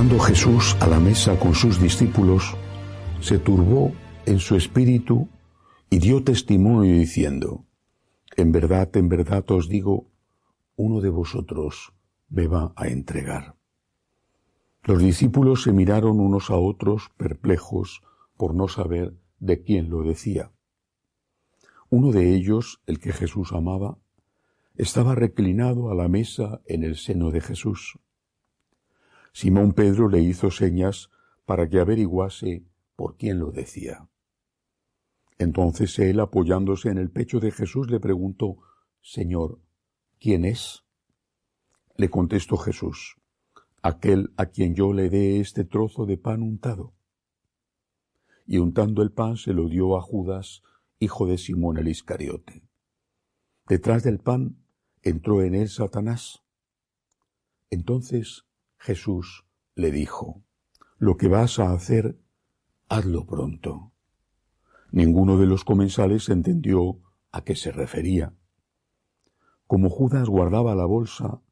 Estando Jesús a la mesa con sus discípulos, se turbó en su espíritu y dio testimonio diciendo, En verdad, en verdad os digo, uno de vosotros me va a entregar. Los discípulos se miraron unos a otros perplejos por no saber de quién lo decía. Uno de ellos, el que Jesús amaba, estaba reclinado a la mesa en el seno de Jesús. Simón Pedro le hizo señas para que averiguase por quién lo decía. Entonces él, apoyándose en el pecho de Jesús, le preguntó, Señor, ¿quién es? Le contestó Jesús, aquel a quien yo le dé este trozo de pan untado. Y untando el pan se lo dio a Judas, hijo de Simón el Iscariote. Detrás del pan entró en él Satanás. Entonces Jesús le dijo, Lo que vas a hacer, hazlo pronto. Ninguno de los comensales entendió a qué se refería. Como Judas guardaba la bolsa,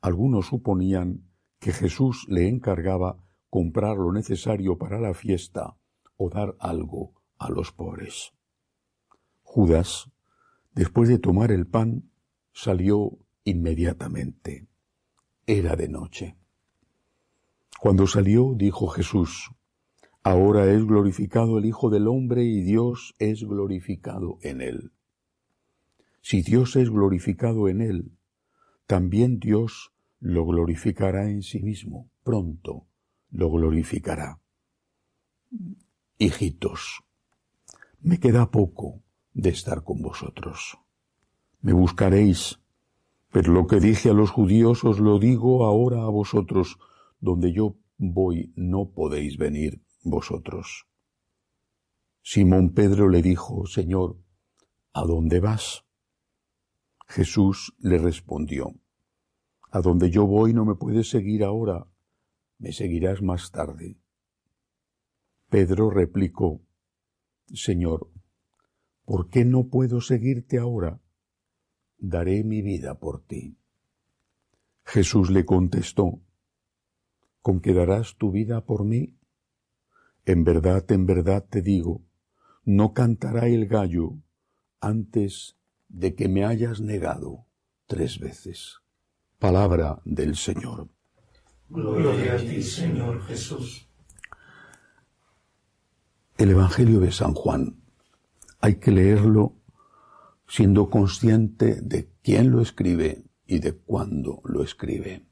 algunos suponían que Jesús le encargaba comprar lo necesario para la fiesta o dar algo a los pobres. Judas, después de tomar el pan, salió inmediatamente. Era de noche. Cuando salió, dijo Jesús, Ahora es glorificado el Hijo del Hombre y Dios es glorificado en él. Si Dios es glorificado en él, también Dios lo glorificará en sí mismo, pronto lo glorificará. Hijitos, me queda poco de estar con vosotros. Me buscaréis, pero lo que dije a los judíos os lo digo ahora a vosotros, donde yo voy no podéis venir vosotros. Simón Pedro le dijo, Señor, ¿a dónde vas? Jesús le respondió, A donde yo voy no me puedes seguir ahora, me seguirás más tarde. Pedro replicó, Señor, ¿por qué no puedo seguirte ahora? Daré mi vida por ti. Jesús le contestó, ¿con qué darás tu vida por mí? En verdad, en verdad te digo, no cantará el gallo antes de que me hayas negado tres veces. Palabra del Señor. Gloria a ti, Señor Jesús. El Evangelio de San Juan hay que leerlo siendo consciente de quién lo escribe y de cuándo lo escribe.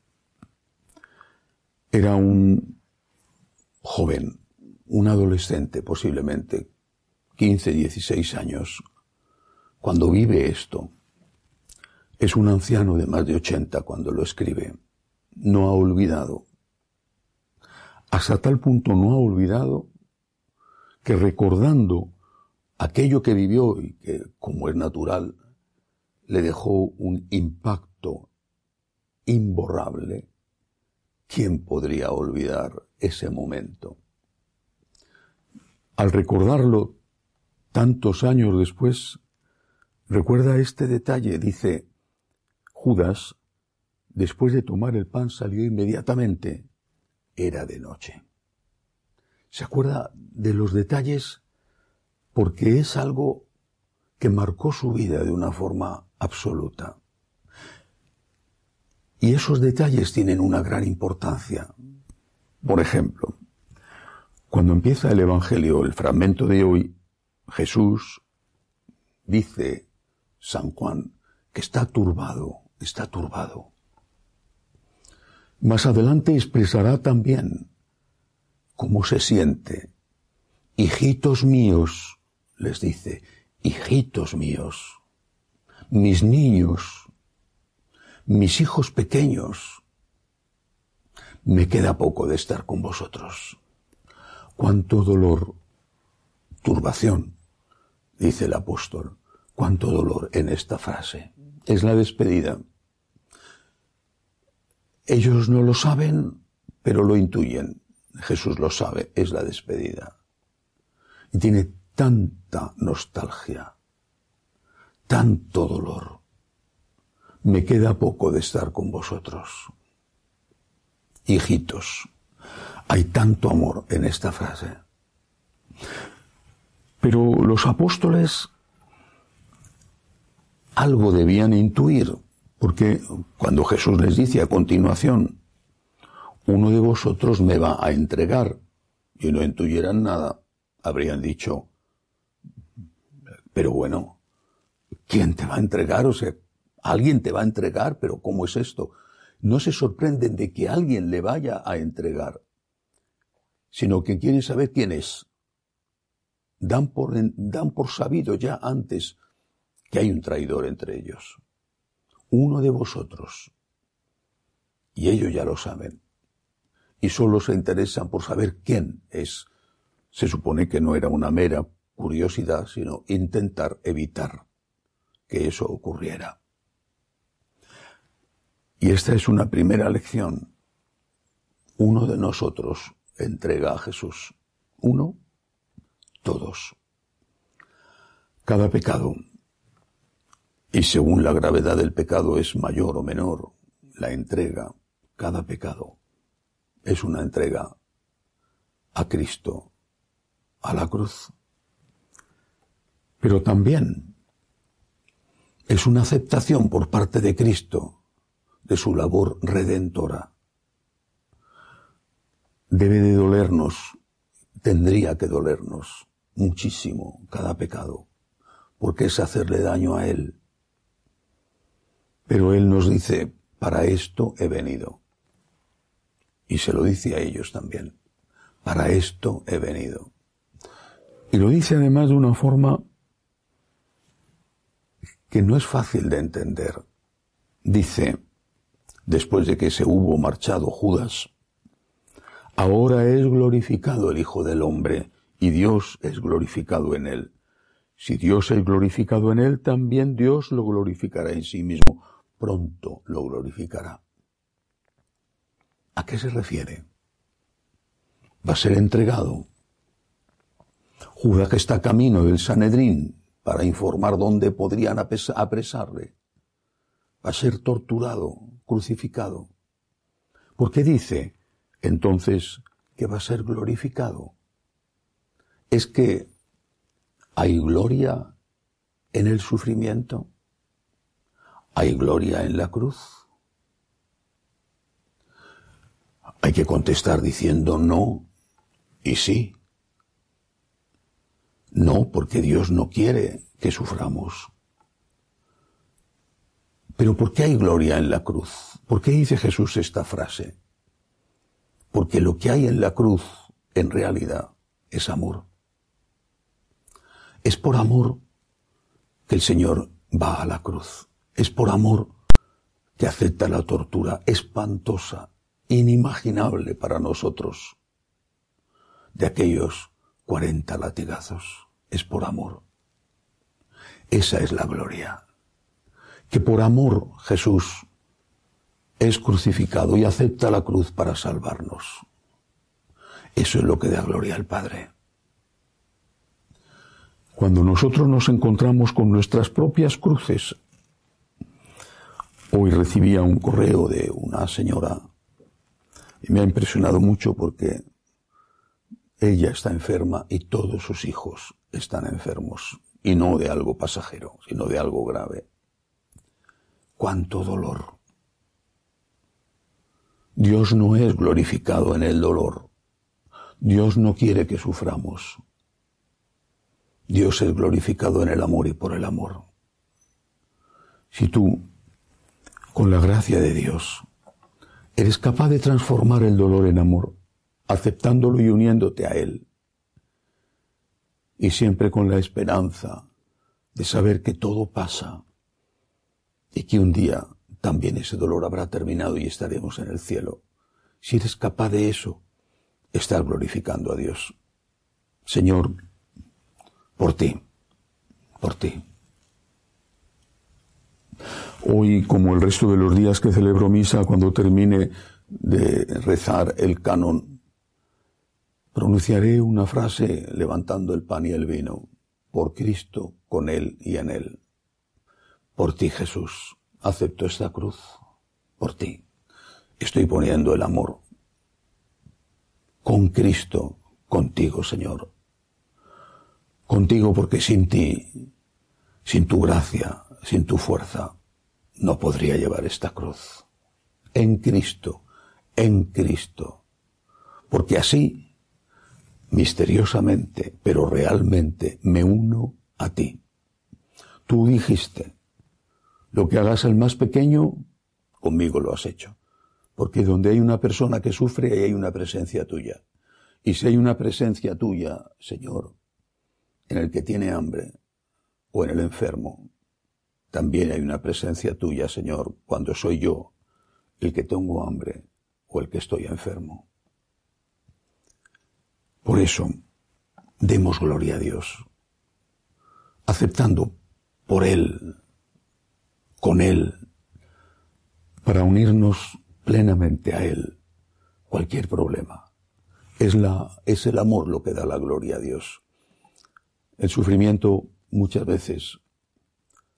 Era un joven un adolescente posiblemente, 15, 16 años, cuando vive esto, es un anciano de más de 80 cuando lo escribe, no ha olvidado. Hasta tal punto no ha olvidado que recordando aquello que vivió y que, como es natural, le dejó un impacto imborrable, ¿quién podría olvidar ese momento? Al recordarlo tantos años después, recuerda este detalle, dice, Judas, después de tomar el pan, salió inmediatamente. Era de noche. Se acuerda de los detalles porque es algo que marcó su vida de una forma absoluta. Y esos detalles tienen una gran importancia. Por ejemplo, cuando empieza el Evangelio, el fragmento de hoy, Jesús dice, San Juan, que está turbado, está turbado. Más adelante expresará también cómo se siente. Hijitos míos, les dice, hijitos míos, mis niños, mis hijos pequeños, me queda poco de estar con vosotros cuánto dolor, turbación, dice el apóstol, cuánto dolor en esta frase. Es la despedida. Ellos no lo saben, pero lo intuyen. Jesús lo sabe, es la despedida. Y tiene tanta nostalgia, tanto dolor. Me queda poco de estar con vosotros. Hijitos, Hay tanto amor en esta frase. Pero los apóstoles algo debían intuir, porque cuando Jesús les dice a continuación, uno de vosotros me va a entregar, y no intuyeran nada, habrían dicho, pero bueno, ¿quién te va a entregar? O sea, alguien te va a entregar, pero ¿cómo es esto? No se sorprenden de que alguien le vaya a entregar, sino que quieren saber quién es. Dan por, dan por sabido ya antes que hay un traidor entre ellos. Uno de vosotros. Y ellos ya lo saben. Y solo se interesan por saber quién es. Se supone que no era una mera curiosidad, sino intentar evitar que eso ocurriera. Y esta es una primera lección. Uno de nosotros entrega a Jesús. Uno, todos. Cada pecado y según la gravedad del pecado es mayor o menor, la entrega, cada pecado, es una entrega a Cristo, a la cruz. Pero también es una aceptación por parte de Cristo de su labor redentora. Debe de dolernos, tendría que dolernos muchísimo cada pecado, porque es hacerle daño a Él pero Él nos dice, para esto he venido. Y se lo dice a ellos también, para esto he venido. Y lo dice además de una forma que no es fácil de entender. Dice, después de que se hubo marchado Judas, ahora es glorificado el Hijo del Hombre y Dios es glorificado en él. Si Dios es glorificado en él, también Dios lo glorificará en sí mismo pronto lo glorificará. ¿A qué se refiere? Va a ser entregado. Judas que está camino del Sanedrín para informar dónde podrían apresarle. Va a ser torturado, crucificado. ¿Por qué dice entonces que va a ser glorificado? ¿Es que hay gloria en el sufrimiento? ¿Hay gloria en la cruz? Hay que contestar diciendo no y sí. No, porque Dios no quiere que suframos. Pero ¿por qué hay gloria en la cruz? ¿Por qué dice Jesús esta frase? Porque lo que hay en la cruz, en realidad, es amor. Es por amor que el Señor va a la cruz. Es por amor que acepta la tortura espantosa, inimaginable para nosotros, de aquellos cuarenta latigazos. Es por amor. Esa es la gloria. Que por amor Jesús es crucificado y acepta la cruz para salvarnos. Eso es lo que da gloria al Padre. Cuando nosotros nos encontramos con nuestras propias cruces Hoy recibía un correo de una señora y me ha impresionado mucho porque ella está enferma y todos sus hijos están enfermos y no de algo pasajero, sino de algo grave. Cuánto dolor. Dios no es glorificado en el dolor. Dios no quiere que suframos. Dios es glorificado en el amor y por el amor. Si tú con la gracia de Dios, eres capaz de transformar el dolor en amor, aceptándolo y uniéndote a Él. Y siempre con la esperanza de saber que todo pasa y que un día también ese dolor habrá terminado y estaremos en el cielo. Si eres capaz de eso, estás glorificando a Dios. Señor, por ti, por ti. Hoy, como el resto de los días que celebro misa, cuando termine de rezar el canon, pronunciaré una frase levantando el pan y el vino, por Cristo, con Él y en Él. Por ti, Jesús, acepto esta cruz. Por ti. Estoy poniendo el amor. con Cristo, contigo, Señor. Contigo porque sin ti, sin tu gracia, sin tu fuerza, no podría llevar esta cruz. En Cristo, en Cristo. Porque así, misteriosamente, pero realmente, me uno a ti. Tú dijiste, lo que hagas al más pequeño, conmigo lo has hecho. Porque donde hay una persona que sufre, ahí hay una presencia tuya. Y si hay una presencia tuya, Señor, en el que tiene hambre o en el enfermo, también hay una presencia tuya, Señor, cuando soy yo el que tengo hambre o el que estoy enfermo. Por eso, demos gloria a Dios, aceptando por Él, con Él, para unirnos plenamente a Él cualquier problema. Es, la, es el amor lo que da la gloria a Dios. El sufrimiento muchas veces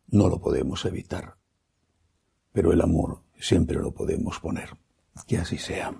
no lo podemos evitar, pero el amor siempre lo podemos poner. Que así sea.